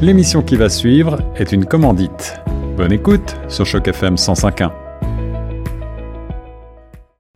L'émission qui va suivre est une commandite. Bonne écoute sur Choc FM 105.1.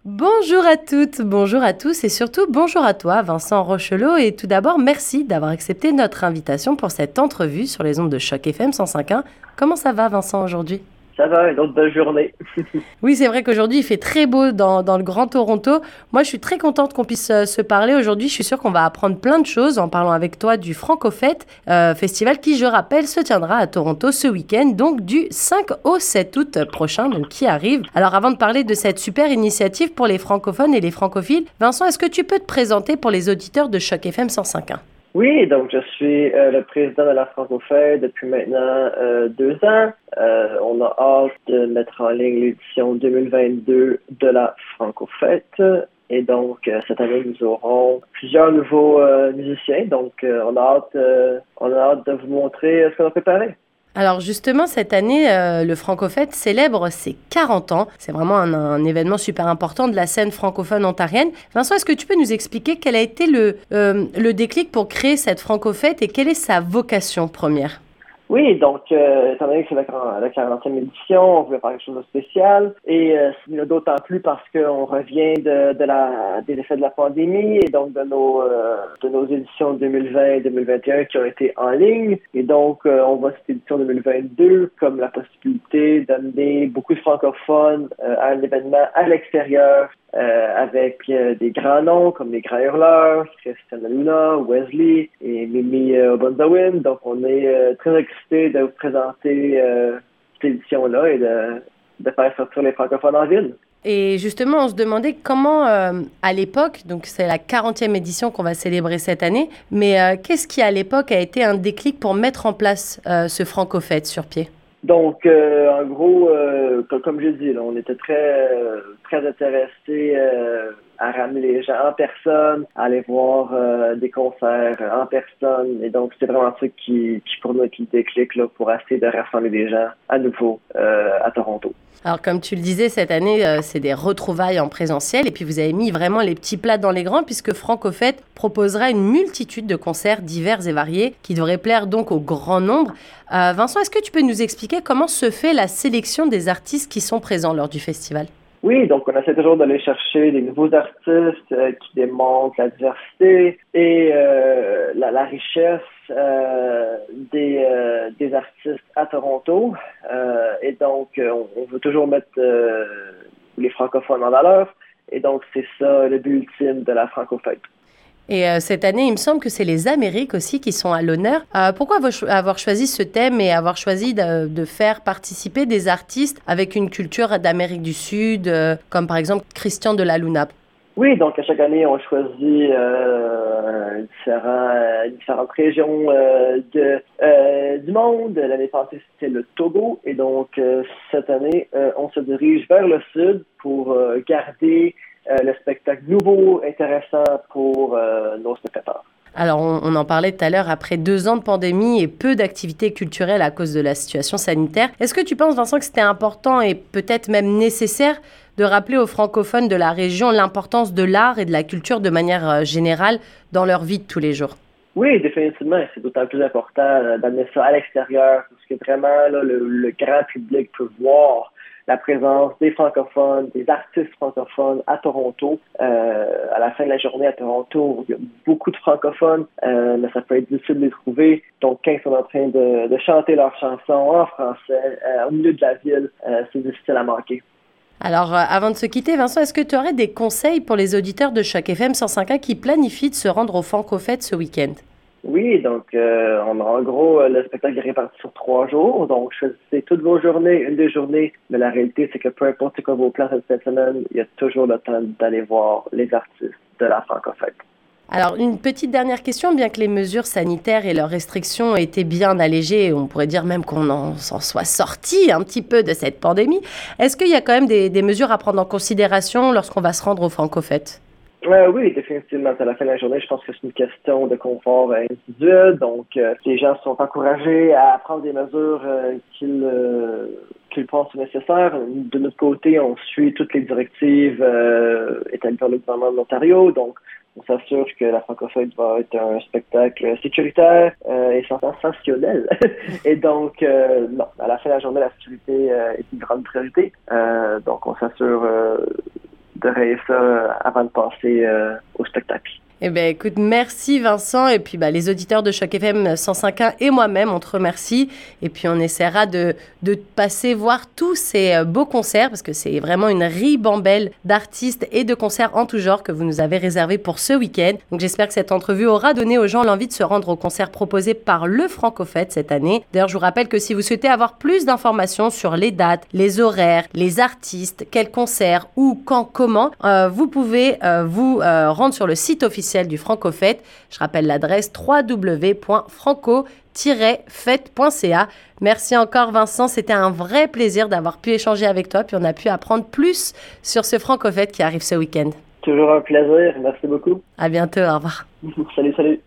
Bonjour à toutes, bonjour à tous et surtout bonjour à toi Vincent Rochelot et tout d'abord merci d'avoir accepté notre invitation pour cette entrevue sur les ondes de Choc FM 105.1. Comment ça va Vincent aujourd'hui? Ça va, une journée. oui, c'est vrai qu'aujourd'hui, il fait très beau dans, dans, le Grand Toronto. Moi, je suis très contente qu'on puisse euh, se parler aujourd'hui. Je suis sûre qu'on va apprendre plein de choses en parlant avec toi du Francofête euh, Festival qui, je rappelle, se tiendra à Toronto ce week-end, donc du 5 au 7 août prochain, donc qui arrive. Alors, avant de parler de cette super initiative pour les francophones et les francophiles, Vincent, est-ce que tu peux te présenter pour les auditeurs de Choc FM 105.1 oui, donc je suis euh, le président de la Francofête depuis maintenant euh, deux ans. Euh, on a hâte de mettre en ligne l'édition 2022 de la Francofête. Et donc, cette année, nous aurons plusieurs nouveaux musiciens. Donc, on, a hâte, on a hâte de vous montrer ce qu'on a préparé. Alors justement, cette année, euh, le Francofête célèbre ses 40 ans. C'est vraiment un, événement super important de la scène francophone ontarienne. Vincent, est-ce que tu peux nous expliquer quel a été le, euh, le déclic pour créer cette Francofête et quelle est sa vocation première? Oui, donc, euh, étant donné que c'est la, la 40e édition, on voulait faire quelque chose de spécial. Et euh, d'autant plus parce qu'on revient de, de la, des effets de la pandémie et donc de nos, euh, de nos éditions 2020 et 2021 qui ont été en ligne. Et donc, euh, on voit cette édition 2022 comme la possibilité d'amener beaucoup de francophones euh, à un événement à l'extérieur avec euh, des grands noms comme les Grands Hurleurs, Christian Luna, Wesley et Mimi euh, Donc, on est euh, très excités de vous présenter cette édition-là et de, de faire sortir les francophones en ville. Et justement, on se demandait comment, à l'époque, donc c'est la 40e édition qu'on va célébrer cette année, mais qu'est-ce qui, à l'époque, a été un déclic pour mettre en place ce Francofête sur pied? Donc, euh, en gros, euh, comme, je dis, là, on était très, euh, très intéressés à ramener les gens en personne, à aller voir des concerts en personne. Et donc, c'est vraiment ça qui, qui pour nous, qui déclic là, pour essayer de rassembler des gens à nouveau à Toronto. Alors, comme tu le disais, cette année, euh, c'est des retrouvailles en présentiel. Et puis, vous avez mis vraiment les petits plats dans les grands, puisque Francofête proposera une multitude de concerts divers et variés qui devraient plaire donc au grand nombre. Euh, Vincent, est-ce que tu peux nous expliquer comment se fait la sélection des artistes qui sont présents lors du festival? Oui, donc on essaie toujours d'aller chercher des nouveaux artistes euh, qui démontrent la diversité et euh, la, la, richesse euh, des, euh, des artistes à Toronto. et donc, on, on, veut toujours mettre les francophones en valeur. Et donc, c'est ça le but ultime de la francophonie. Et euh, cette année, il me semble que c'est les Amériques aussi qui sont à l'honneur. Euh, pourquoi avoir choisi ce thème et avoir choisi de, faire participer des artistes avec une culture d'Amérique du Sud, euh, comme par exemple Christian de la Luna? Oui, donc à chaque année, on choisit différentes régions du monde. L'année passée, c'était le Togo. Et donc, cette année, on se dirige vers le sud pour garder le spectacle nouveau, intéressant pour euh, nos spectateurs. Alors, on, en parlait tout à l'heure, après deux ans de pandémie et peu d'activités culturelles à cause de la situation sanitaire, est-ce que tu penses, Vincent, que c'était important et peut-être même nécessaire de rappeler aux francophones de la région l'importance de l'art et de la culture de manière euh, générale dans leur vie de tous les jours? Oui, définitivement. C'est d'autant plus important d'amener ça à l'extérieur parce que vraiment, le, le, grand public peut voir la présence des francophones, des artistes francophones à Toronto. Euh, à la fin de la journée à Toronto, il y a beaucoup de francophones, euh, mais ça peut être difficile de les trouver. Donc, quand ils sont en train de, de chanter leurs chansons en français euh, au milieu de la ville, c'est difficile à manquer. Alors, avant de se quitter, Vincent, est-ce que tu aurais des conseils pour les auditeurs de chaque FM 105.1 qui planifient de se rendre au Francofête ce week-end? Oui, donc euh, on en gros euh, le spectacle est réparti sur trois jours. Donc choisissez toutes vos journées, une des journées. Mais la réalité, c'est que peu importe quoi vos plans cette semaine, il y a toujours le temps d'aller voir les artistes de la Francofête. Alors, une petite dernière question, bien que les mesures sanitaires et leurs restrictions aient été bien allégées, on pourrait dire même qu'on en s'en soit sorti un petit peu de cette pandémie, est-ce qu'il y a quand même des, mesures à prendre en considération lorsqu'on va se rendre au Francofête? Euh, oui, définitivement. À la fin de la journée, je pense que c'est une question de confort individuel. Donc, euh, les gens sont encouragés à prendre des mesures euh, qu'ils euh, qu'ils pensent nécessaires. De notre côté, on suit toutes les directives établies par le gouvernement de l'Ontario. Donc, on s'assure que la francophonie va être un spectacle sécuritaire et sensationnel. et donc, non, à la fin de la journée, la sécurité est une grande priorité. donc, on s'assure de régler ça avant de passer au spectacle. Eh bien, écoute, merci Vincent. Et puis, bah, les auditeurs de Choc FM 105.1 et moi-même, on te remercie. Et puis, on essaiera de, passer voir tous ces euh, beaux concerts parce que c'est vraiment une ribambelle d'artistes et de concerts en tout genre que vous nous avez réservé pour ce week-end. Donc, j'espère que cette entrevue aura donné aux gens l'envie de se rendre au concert proposé par le Francofête cette année. D'ailleurs, je vous rappelle que si vous souhaitez avoir plus d'informations sur les dates, les horaires, les artistes, quels concerts, où, quand, comment, euh, vous pouvez euh, vous rendre sur le site officiel du Francofête. Je rappelle l'adresse www.franco-fête.ca. Merci encore Vincent, c'était un vrai plaisir d'avoir pu échanger avec toi, puis on a pu apprendre plus sur ce Francofête qui arrive ce week-end. Toujours un plaisir, merci beaucoup. À bientôt, au revoir. salut, salut.